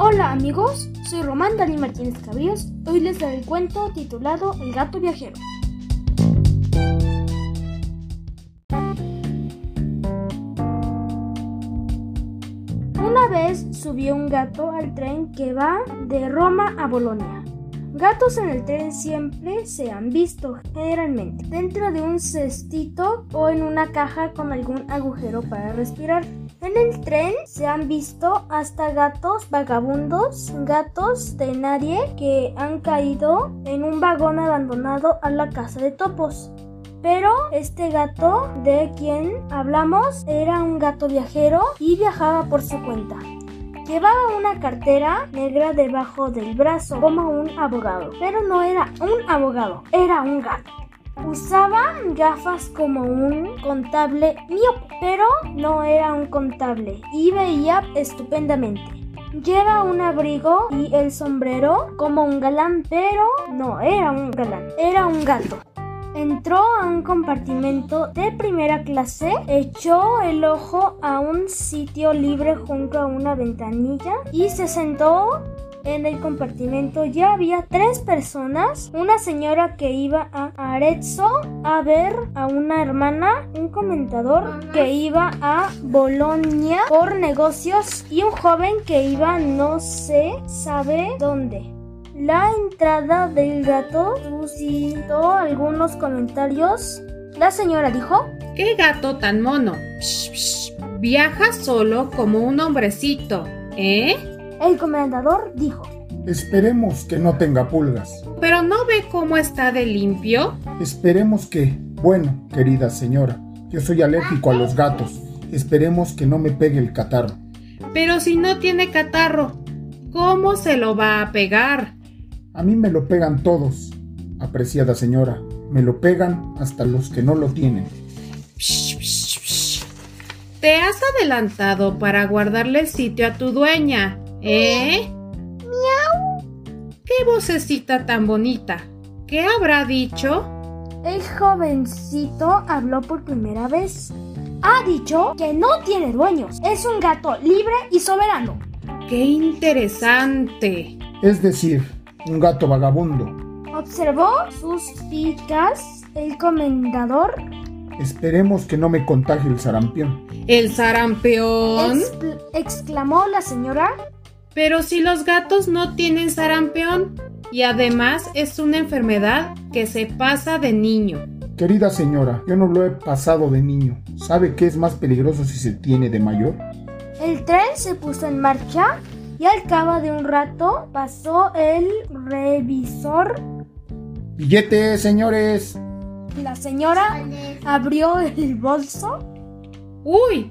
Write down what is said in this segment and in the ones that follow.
Hola amigos, soy Román Dani Martínez Cabríos. Hoy les daré el cuento titulado El gato viajero. Una vez subió un gato al tren que va de Roma a Bolonia. Gatos en el tren siempre se han visto, generalmente, dentro de un cestito o en una caja con algún agujero para respirar. En el tren se han visto hasta gatos vagabundos, gatos de nadie que han caído en un vagón abandonado a la casa de topos. Pero este gato de quien hablamos era un gato viajero y viajaba por su cuenta. Llevaba una cartera negra debajo del brazo como un abogado, pero no era un abogado, era un gato. Usaba gafas como un contable miope, pero no era un contable y veía estupendamente. Lleva un abrigo y el sombrero como un galán, pero no era un galán, era un gato. Entró a un compartimento de primera clase, echó el ojo a un sitio libre junto a una ventanilla y se sentó en el compartimento ya había tres personas, una señora que iba a Arezzo a ver a una hermana, un comentador que iba a Bolonia por negocios y un joven que iba no se sabe dónde. La entrada del gato suscitó algunos comentarios. La señora dijo, ¡Qué gato tan mono! Psh, psh, viaja solo como un hombrecito, ¿eh? El comendador dijo, Esperemos que no tenga pulgas. ¿Pero no ve cómo está de limpio? Esperemos que... Bueno, querida señora, yo soy alérgico a los gatos. Esperemos que no me pegue el catarro. Pero si no tiene catarro, ¿cómo se lo va a pegar? A mí me lo pegan todos, apreciada señora. Me lo pegan hasta los que no lo tienen. Te has adelantado para guardarle el sitio a tu dueña, ¿eh? ¡Miau! ¡Qué vocecita tan bonita! ¿Qué habrá dicho? El jovencito habló por primera vez. Ha dicho que no tiene dueños. Es un gato libre y soberano. ¡Qué interesante! Es decir, un gato vagabundo. Observó sus ficas el comendador. Esperemos que no me contagie el sarampión. ¿El sarampeón? Expl- exclamó la señora. Pero si los gatos no tienen sarampeón y además es una enfermedad que se pasa de niño. Querida señora, yo no lo he pasado de niño. ¿Sabe qué es más peligroso si se tiene de mayor? El tren se puso en marcha y al cabo de un rato pasó el revisor. Billete, señores. La señora abrió el bolso. ¡Uy!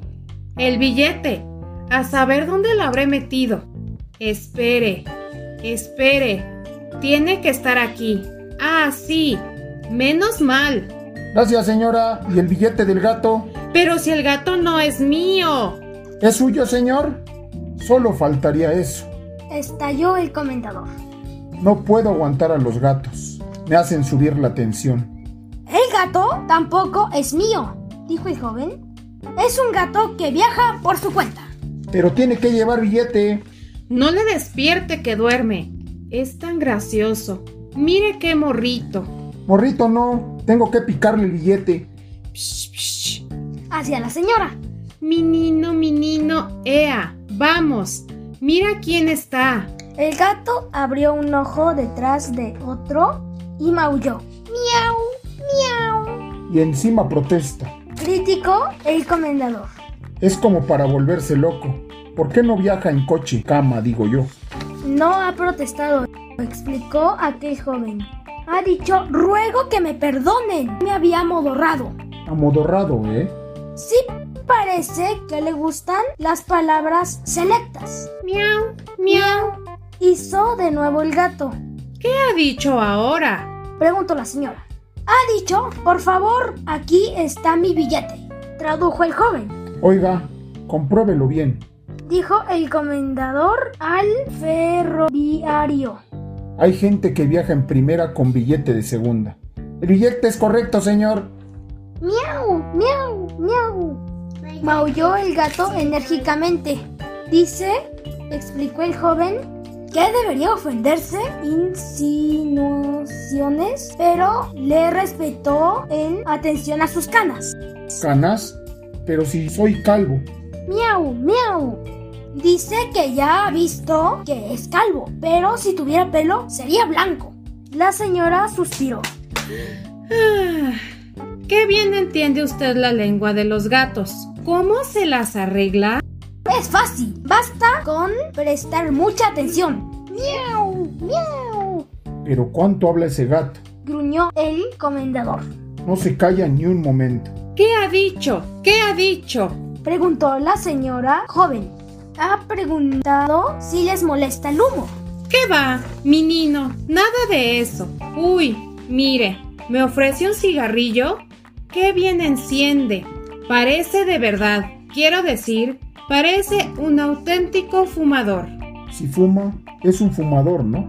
El billete. A saber dónde lo habré metido. Espere, espere. Tiene que estar aquí. Ah, sí. Menos mal. Gracias, señora. ¿Y el billete del gato? Pero si el gato no es mío. ¿Es suyo, señor? Solo faltaría eso. Estalló el comendador. No puedo aguantar a los gatos. Me hacen subir la tensión. El gato tampoco es mío, dijo el joven. Es un gato que viaja por su cuenta. Pero tiene que llevar billete. No le despierte que duerme. Es tan gracioso. Mire qué morrito. Morrito, no. Tengo que picarle el billete. Psh, psh. Hacia la señora. Menino, menino, ea, vamos. Mira quién está. El gato abrió un ojo detrás de otro y maulló. Miau, miau. Y encima protesta. Criticó el comendador. Es como para volverse loco. ¿Por qué no viaja en coche? Cama, digo yo. No ha protestado, explicó aquel joven. Ha dicho, ruego que me perdonen. Me había amodorrado. Amodorrado, ¿eh? Sí parece que le gustan las palabras selectas. Miau, miau. Hizo de nuevo el gato. ¿Qué ha dicho ahora? Preguntó la señora. Ha dicho, por favor, aquí está mi billete. Tradujo el joven. Oiga, compruébelo bien. Dijo el comendador al ferroviario. Hay gente que viaja en primera con billete de segunda. El billete es correcto, señor. Miau, miau, miau. Maulló el gato enérgicamente. Dice explicó el joven que debería ofenderse insinuaciones, pero le respetó en atención a sus canas. ¿Canas? Pero si soy calvo. Miau, miau. Dice que ya ha visto que es calvo, pero si tuviera pelo sería blanco. La señora suspiró. Ah, qué bien entiende usted la lengua de los gatos. ¿Cómo se las arregla? Es fácil, basta con prestar mucha atención. ¡Miau! ¡Miau! Pero ¿cuánto habla ese gato? Gruñó el comendador. No se calla ni un momento. ¿Qué ha dicho? ¿Qué ha dicho? Preguntó la señora joven. Ha preguntado si les molesta el humo. ¿Qué va, mi nino? Nada de eso. Uy, mire, ¿me ofrece un cigarrillo? ¡Qué bien enciende! Parece de verdad, quiero decir, parece un auténtico fumador. Si fuma, es un fumador, ¿no?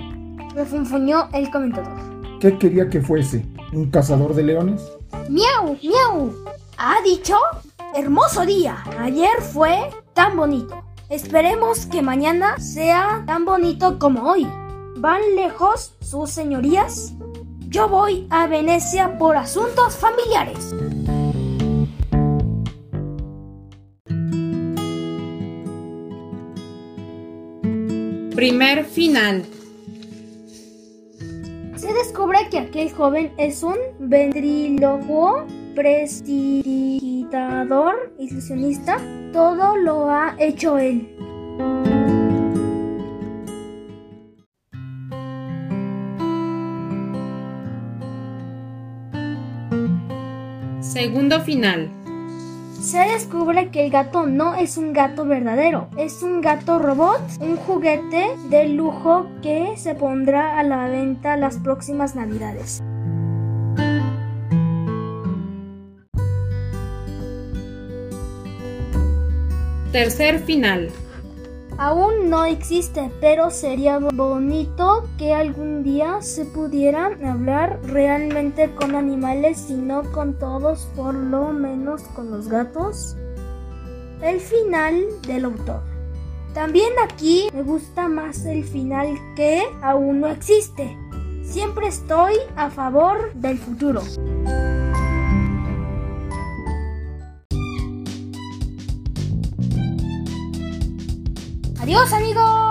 Refunfuñó el comentador. ¿Qué quería que fuese? ¿Un cazador de leones? ¡Miau! ¡Miau! ¿Ha dicho? Hermoso día. Ayer fue tan bonito. Esperemos que mañana sea tan bonito como hoy. ¿Van lejos sus señorías? Yo voy a Venecia por asuntos familiares. Primer final. Se descubre que aquel joven es un ventrílocuo, prestidigitador, ilusionista. Todo lo ha hecho él. Segundo final. Se descubre que el gato no es un gato verdadero, es un gato robot, un juguete de lujo que se pondrá a la venta las próximas navidades. Tercer final. Aún no existe, pero sería bonito que algún día se pudiera hablar realmente con animales y no con todos, por lo menos con los gatos. El final del autor. También aquí me gusta más el final que aún no existe. Siempre estoy a favor del futuro. Adiós amigos.